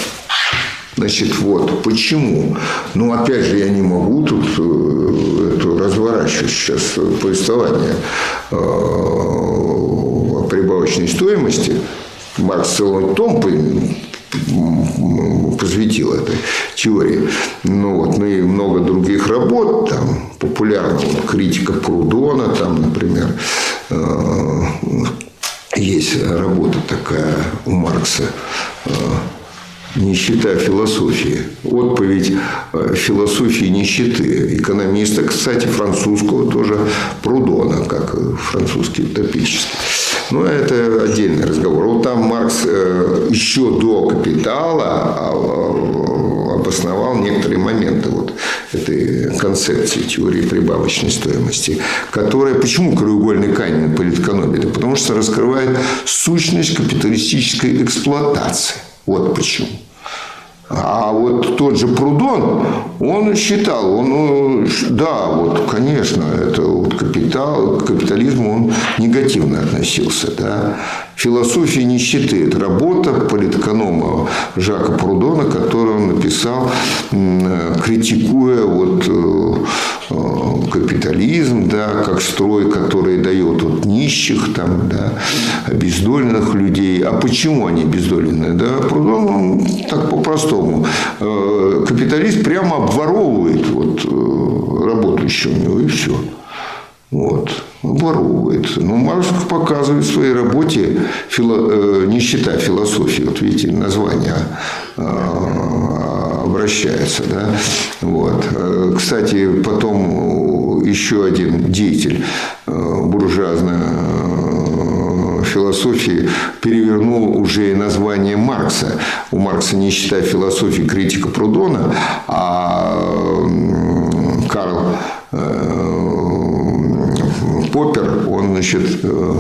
Значит, вот почему. Ну, опять же, я не могу тут э, эту разворачивать сейчас повествование э, о прибавочной стоимости. Маркс целый том посвятил этой теории. Ну, вот, ну и много других работ, там, популярного критика Прудона, там, например, э, есть работа такая у Маркса Нищета философии. Отповедь э, философии нищеты. Экономиста, кстати, французского тоже Прудона, как французский утопический. Но это отдельный разговор. Вот там Маркс э, еще до «Капитала» а, обосновал некоторые моменты вот этой концепции теории прибавочной стоимости, которая... Почему краеугольный камень политэкономии? Да потому что раскрывает сущность капиталистической эксплуатации. Вот почему. А вот тот же Прудон, он считал, он, ну, да, вот, конечно, это вот капитал, к капитализму он негативно относился, да. Философия нищеты – это работа политэконома Жака Прудона, которую он написал, критикуя вот э, э, капитализм, да, как строй, который дает вот нищих, там, да, обездоленных людей. А почему они обездоленные? Да, он так по-простому. Э, капиталист прямо обворовывает вот, работающего у него, и все. Вот, обворовывает. Но Маркс показывает в своей работе фило, э, нищета философии. Вот видите, название э, обращается. Да? Вот. Э, кстати, потом еще один деятель э, буржуазной э, философии перевернул уже название Маркса. У Маркса не считая философии критика Прудона, а Карл Поппер, он, значит, э,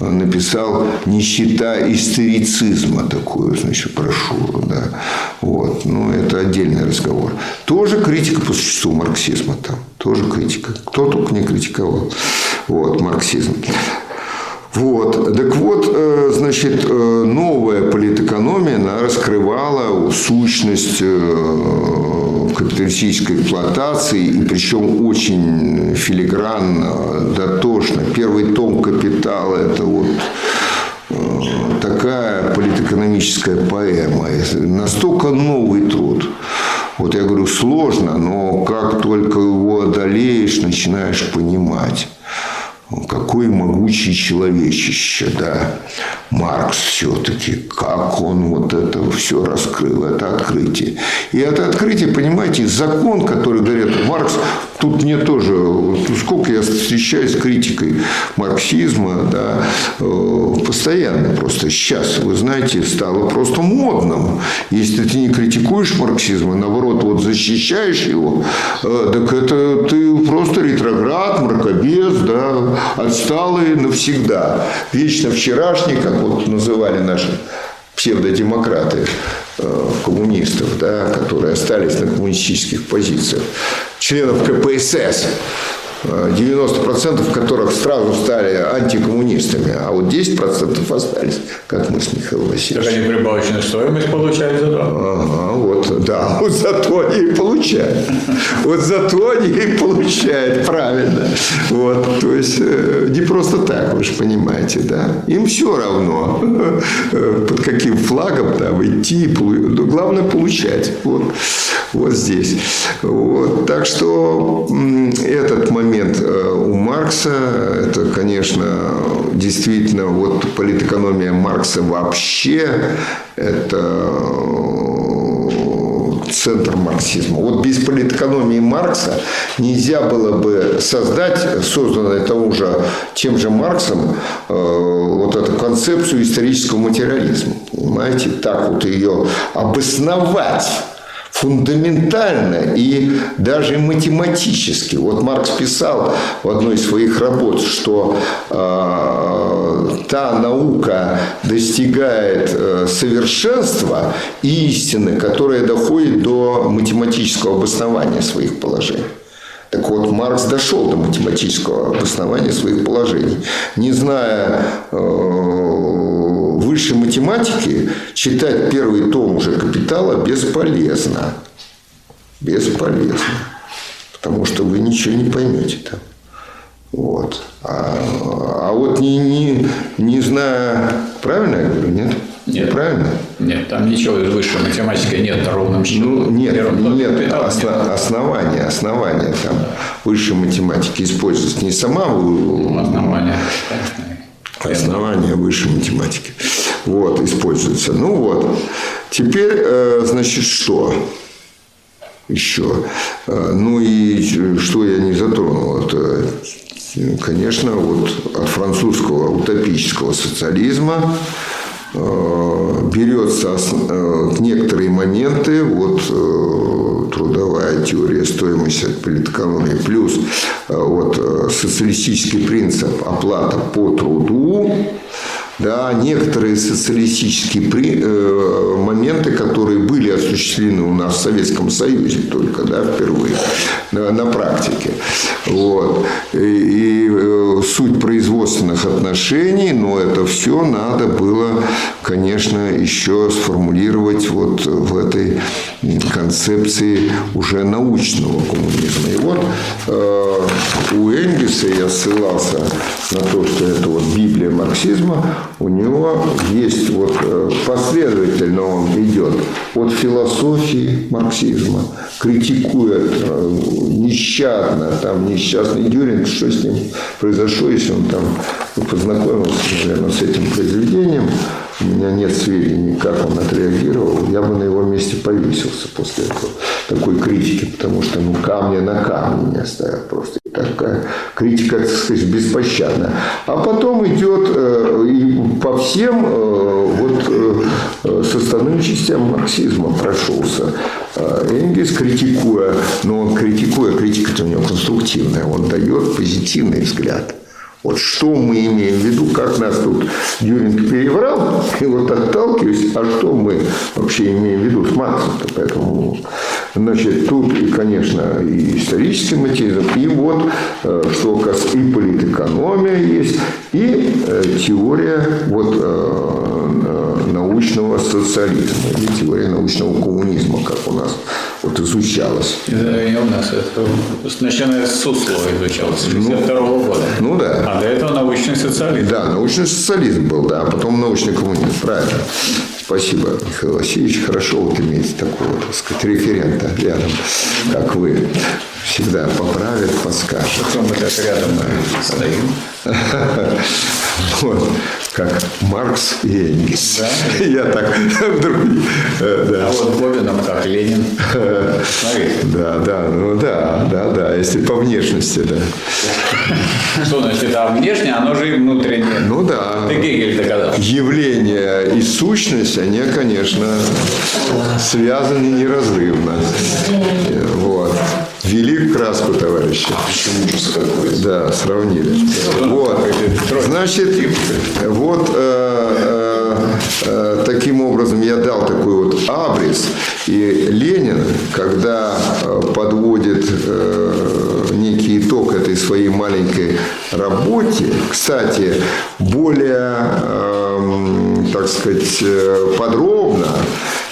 написал «Нищета историцизма» такую, значит, брошюру, да. Вот. Ну, это отдельный разговор. Тоже критика по существу марксизма там. Тоже критика. Кто только не критиковал. Вот, марксизм. Вот. Так вот, э, значит, э, новая политэкономия, она раскрывала сущность э, капиталистической эксплуатации, и причем очень филигранно, дотошно. Первый том «Капитала» – это вот такая политэкономическая поэма. Настолько новый труд. Вот я говорю, сложно, но как только его одолеешь, начинаешь понимать какой могучий человечище, да, Маркс все-таки, как он вот это все раскрыл, это открытие. И это открытие, понимаете, закон, который говорят, Маркс, тут мне тоже, сколько я встречаюсь с критикой марксизма, да, э, постоянно просто сейчас, вы знаете, стало просто модным. Если ты не критикуешь марксизм, а наоборот, вот защищаешь его, э, так это ты просто ретроград, мракобес, да, отсталые навсегда. Вечно вчерашний, как вот называли наши псевдодемократы, э, коммунистов, да, которые остались на коммунистических позициях, членов КПСС, 90% которых сразу стали антикоммунистами, а вот 10% остались, как мы с Михаилом Так Васильевичем. они прибавочную стоимость получают за то. Ага, вот, да, вот зато они и получают. Вот зато они и получают, правильно. Вот, то есть, э, не просто так, вы же понимаете, да. Им все равно, э, под каким флагом там идти, полу- ну, главное получать. Вот, вот здесь. Вот, так что этот момент э, у Маркса, это, конечно, действительно, вот политэкономия Маркса вообще, это э, центр марксизма. Вот без политэкономии Маркса нельзя было бы создать, созданное тому же, тем же Марксом, э, вот эту концепцию исторического материализма. Понимаете, так вот ее обосновать фундаментально и даже математически. Вот Маркс писал в одной из своих работ, что э, та наука достигает э, совершенства и истины, которая доходит до математического обоснования своих положений. Так вот, Маркс дошел до математического обоснования своих положений. Не зная э, высшей математики, читать первый том уже «Капитала» бесполезно. Бесполезно. Потому что вы ничего не поймете там. Вот. А, а вот не, не, не зная... Правильно я говорю? Нет? Нет. Правильно? Нет, там ничего из высшей математики нет ровным счетом. Ну, нет, Первым том нет, капитала осно- основания, основания там высшей математики используется не сама нет. Основания. основания высшей математики. Вот, используется. Ну вот. Теперь, э, значит, что? Еще. Э, Ну и что я не затронул? Это, конечно, вот от французского утопического социализма э, берется некоторые моменты, вот трудовая теория стоимости от политэкономии, плюс вот социалистический принцип оплата по труду, да, некоторые социалистические при- э, моменты, которые были осуществлены у нас в Советском Союзе только, да, впервые на, на практике. Вот. И, и, э, суть производственных отношений, но это все надо было, конечно, еще сформулировать вот в этой концепции уже научного коммунизма. И вот э, у Энгельса я ссылался на то, что это вот Библия марксизма, у него есть вот э, последовательно он идет от философии марксизма, критикует э, нещадно, там несчастный Дюринг, что с ним произошло, если он там познакомился, наверное, с этим произведением, у меня нет сведений, как он отреагировал, я бы на его месте повесился после этого, такой критики, потому что ну, камня на камне не оставят просто. Такая критика, так сказать, беспощадная. А потом идет э, и по всем э, вот, э, э, составным частям марксизма прошелся. Э, Энгельс, критикуя, но он критикуя, критика-то у него конструктивная, он дает позитивный взгляд. Вот что мы имеем в виду, как нас тут Дюринг переврал, и вот отталкиваюсь, а что мы вообще имеем в виду с Марксом-то, поэтому Значит, тут, конечно, и исторический материал, и вот, э, что и политэкономия есть, и э, теория вот, э, научного социализма, или теория научного коммунизма, как у нас вот изучалась. И у нас это начиная с Суслова изучалось, с 62 года. Ну да. А до этого научный социализм. Да, научный социализм был, да, а потом научный коммунизм, правильно. Спасибо, Михаил Васильевич. Хорошо вот иметь такого, так сказать, референта рядом, как вы. Всегда поправит, подскажет. Кто мы так рядом стоим? Вот, как Маркс и Энгельс. Да? Я так вдруг... э, А Да. вот Бобином как Ленин. Смотри, Да, да, ну да, да, да, если по внешности, да. что значит это внешне, оно же и внутреннее. Ну да. Ты Гегель доказал. Явление и сущность, они, конечно, связаны неразрывно. Вот. Вели в краску, товарищи. Да, сравнили. Вот. Значит, вот э, э, э, таким образом я дал такой вот абрис. И Ленин, когда э, подводит э, некий итог этой своей маленькой работе, кстати, более, эм, так сказать, э, подробно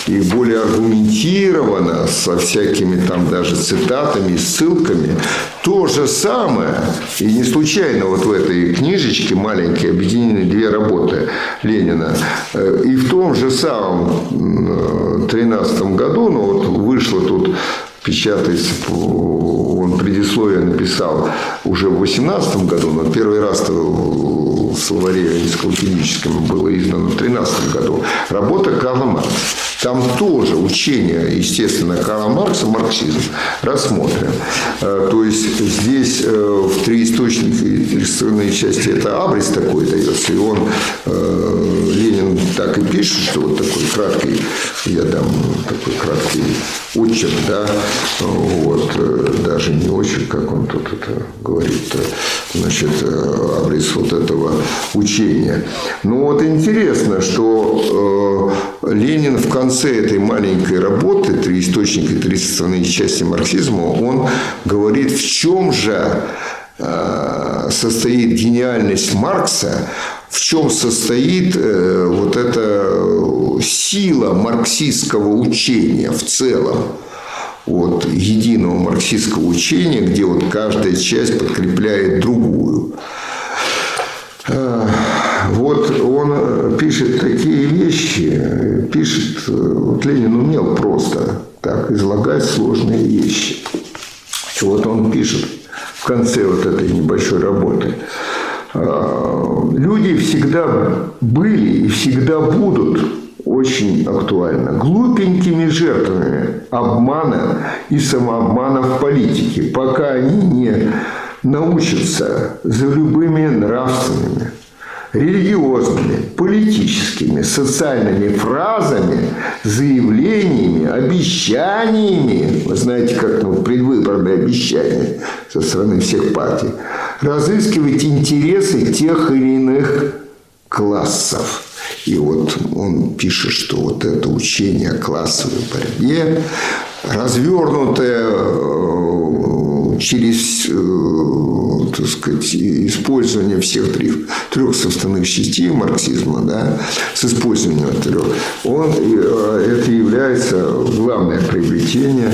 и более аргументированно, со всякими там даже цитатами ссылками, то же самое, и не случайно вот в этой книжечке маленькой объединены две работы Ленина, э, и в том же самом 13 году, ну вот вышло тут печатается, он предисловие написал уже в 18 году, но первый раз в словаре энциклопедическом было издано в 13 году. Работа Карла Маркса. Там тоже учение, естественно, Карла Маркса, марксизм, рассмотрен. Э, То есть здесь э, в три источника и три стороны части это абрис такой дается, и он, э, Ленин так и пишет, что вот такой краткий, я дам такой краткий очерк, да, вот, даже не очерк, как он тут это говорит, значит, абрис вот этого учения. Ну вот интересно, что Ленин в конце этой маленькой работы «Три источника и три составные части марксизма» он говорит, в чем же э, состоит гениальность Маркса, в чем состоит э, вот эта сила марксистского учения в целом вот, единого марксистского учения, где вот каждая часть подкрепляет другую. Э, Вот он пишет такие вещи, пишет, э, вот Ленин умел просто так излагать сложные вещи. Вот он пишет в конце вот этой небольшой работы. «А, Люди всегда были и всегда будут очень актуально. Глупенькими жертвами обмана и самообмана в политике, пока они не научатся за любыми нравственными, религиозными, политическими, социальными фразами, заявлениями, обещаниями, вы знаете, как ну, предвыборные обещания со стороны всех партий, разыскивать интересы тех или иных классов. И вот он пишет, что вот это учение о классовой борьбе, развернутое э, через, э, так сказать, использование всех трех, трех составных частей марксизма, да, с использованием трех, он, э, это является главное приобретение.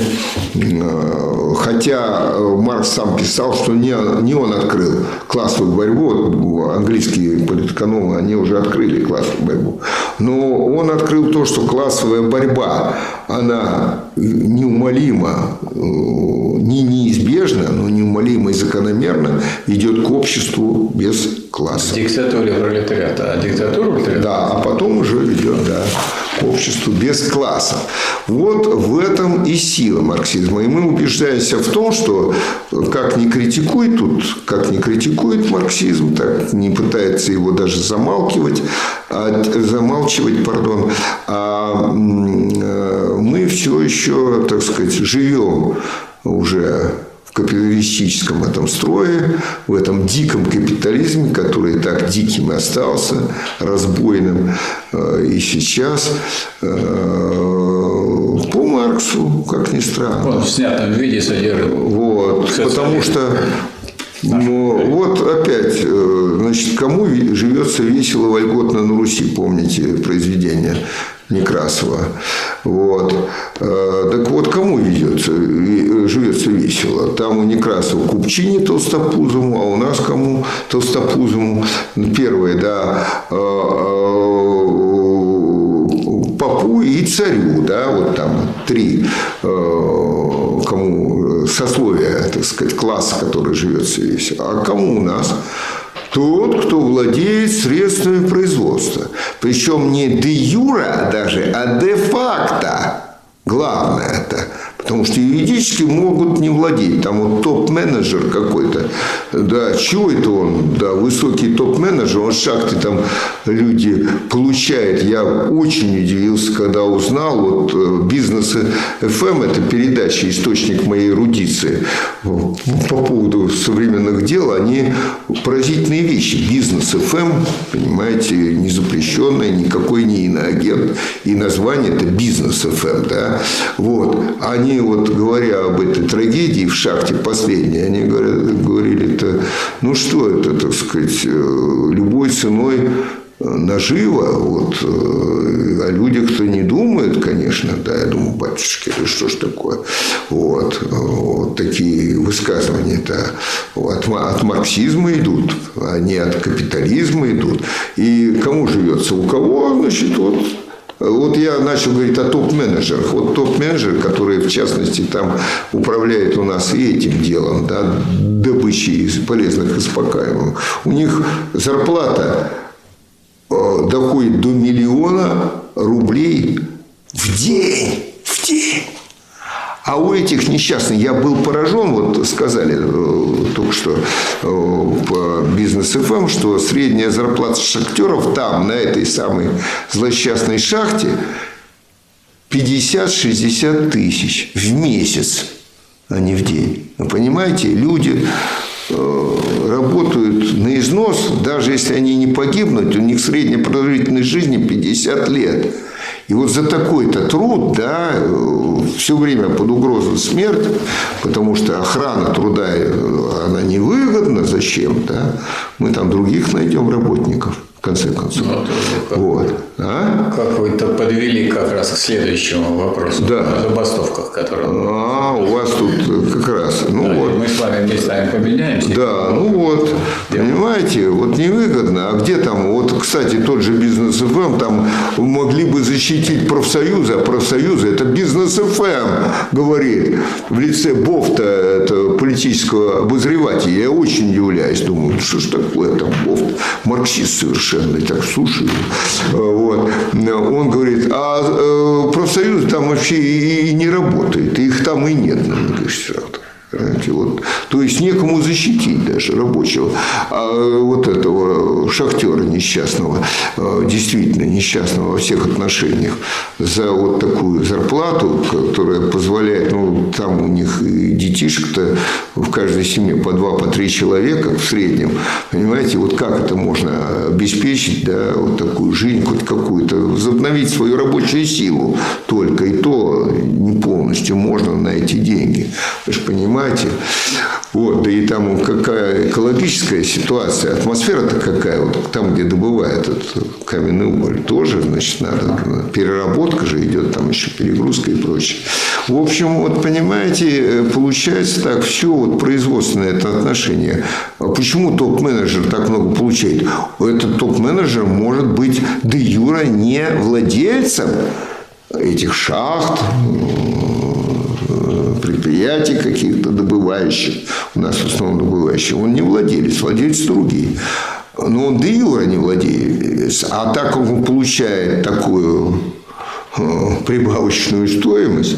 Э, Хотя Маркс сам писал, что не, не он открыл классовую борьбу, английские политэкономы, они уже открыли классовую борьбу. Но он открыл то, что классовая борьба, она неумолимо, э, не неизбежно, но неумолимо и закономерно идет к обществу без класса. Диктатуре пролетариата. А диктатура пролетариата? Да, а потом уже ведет да, обществу без класса. Вот в этом и сила марксизма. И мы убеждаемся в том, что как не критикует тут, как не критикует марксизм, так не пытается его даже замалкивать, а, замалчивать, пардон, а э, мы все еще, так сказать, живем уже капиталистическом этом строе, в этом диком капитализме, который так диким и остался, разбойным э, и сейчас. Э, По Марксу как ни странно. Он в снятом виде содержит. Вот, потому что ну, вот опять, э, значит, кому живется весело, вольготно на Руси, помните произведение Некрасова. Вот. Так вот, кому ведется, ви- живется весело? Там у Некрасова купчине толстопузому, а у нас кому толстопузому? Первое, да, э, э, попу и царю, да, вот там три э, кому сословия, так сказать, класс, который живет весь. А кому у нас? Тот, кто владеет средствами производства. Причем не де юра даже, а де факто. Главное это. Потому что юридически могут не владеть. Там вот топ-менеджер какой-то. Да, чего это он? Да, высокий топ-менеджер. Он в шахте там люди получают. Я очень удивился, когда узнал. Вот э, бизнес FM это передача, источник моей эрудиции. По поводу современных дел, они поразительные вещи. Бизнес FM, понимаете, не запрещенное, никакой не иноагент. И название это бизнес FM, да. Вот. Они вот говоря об этой трагедии в шахте последней, они говорили, это, ну что это, так сказать, э, любой ценой э, нажива, вот, э, о людях-то не думают, конечно, да, я думаю, батюшки, да что ж такое, вот, вот такие высказывания-то от, от марксизма идут, а не от капитализма идут, и кому живется, у кого, значит, вот вот я начал говорить о топ-менеджерах. Вот топ-менеджеры, которые, в частности, там управляют у нас и этим делом, да, добычей полезных ископаемых. У них зарплата э, доходит до миллиона рублей. В день. А у этих несчастных, я был поражен, вот сказали э, только что э, по бизнес ФМ, что средняя зарплата шахтеров там, на этой самой злосчастной шахте, 50-60 тысяч в месяц, а не в день. Вы понимаете, люди э, работают на износ, даже если они не погибнут, у них средняя продолжительность жизни 50 лет. И вот за такой-то труд, да, все время под угрозой смерти, потому что охрана труда, э, она невыгодна, зачем, да, мы там других найдем работников, конце концов. Ну, как- Вот. А? Как вы это подвели как раз к следующему вопросу. Да. О забастовках, которые... А, у вас тут как раз. Ну Да, вот. Мы с вами местами поменяемся. Да, ну вот, понимаете, вот невыгодно. А где там, вот, кстати, тот же бизнес ФМ, там могли бы защитить профсоюзы, а профсоюзы это бизнес ФМ, говорит, в лице Бофта, это политического обозревателя. Я очень удивляюсь, думаю, что ж такое там Бофт, марксист совершенно, и так слушаю. Э, Вот. Он говорит, а э, профсоюзы там вообще и не работают, их там и нет на многих Вот. То есть некому защитить даже рабочего, а вот этого шахтера несчастного, э, действительно несчастного во всех отношениях, за вот такую зарплату, которая позволяет, ну, там у них и детишек-то в каждой семье по два, по три человека в среднем, понимаете, вот как это можно обеспечить, да, вот такую жизнь хоть какую-то, возобновить свою рабочую силу? Только, и то не полностью можно на эти деньги, вы же понимаете, вот, да и там какая экологическая ситуация, атмосфера-то какая, вот там, где добывают этот каменный уголь, тоже, значит, надо, переработка же идет, там еще перегрузка и прочее. В общем, вот, понимаете, э, получается так, все вот производственное это отношение. А почему топ-менеджер так много получает? Этот топ-менеджер может быть де юра не владельцем этих шахт, предприятий каких-то добывающих, у нас в основном добывающих, он не владелец, владелец другие. Но он де юра не владелец. А так он получает такую э, прибавочную стоимость,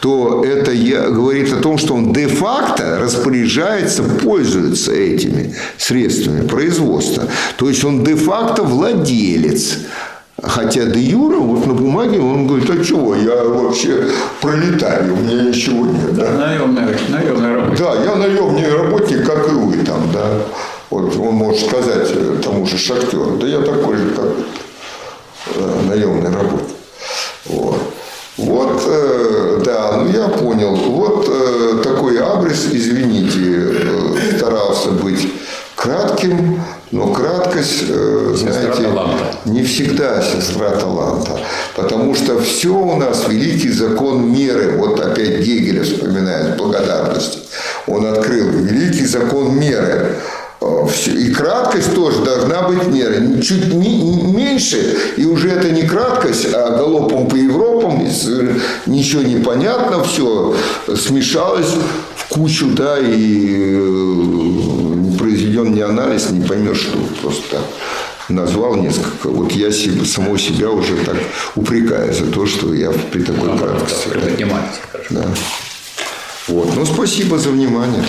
то это я- говорит о том, что он де-факто распоряжается, пользуется этими средствами производства. То есть он де-факто владелец. Хотя де юра, вот на бумаге он говорит, а чего, я вообще пролетарий, у меня ничего нет. Да? Наемный, наемный работник. Да, я наемный работник, как и вы там, да. Вот он может сказать тому же шахтеру, да я такой же, как э, наемный работник. Вот. Вот Вот, э, да, ну я понял. Вот э, такой адрес, извините, э, старался быть кратким, но краткость, э, знаете, таланта. не всегда сестра таланта. Потому что все у нас великий закон меры. Вот опять Гегеля вспоминает с благодарностью. Он открыл великий закон меры. Э, И краткость тоже должна быть мерой. Чуть меньше, и уже это не краткость, а галопом по Европам, с- ничего не понятно, все смешалось в кучу, да, и э, не анализ, не поймешь, что просто назвал несколько. Вот я себе, самого себя уже так упрекаю за то, что я при такой краткости. Приподнимайте, хорошо. Да. Вот. Ну, спасибо за внимание.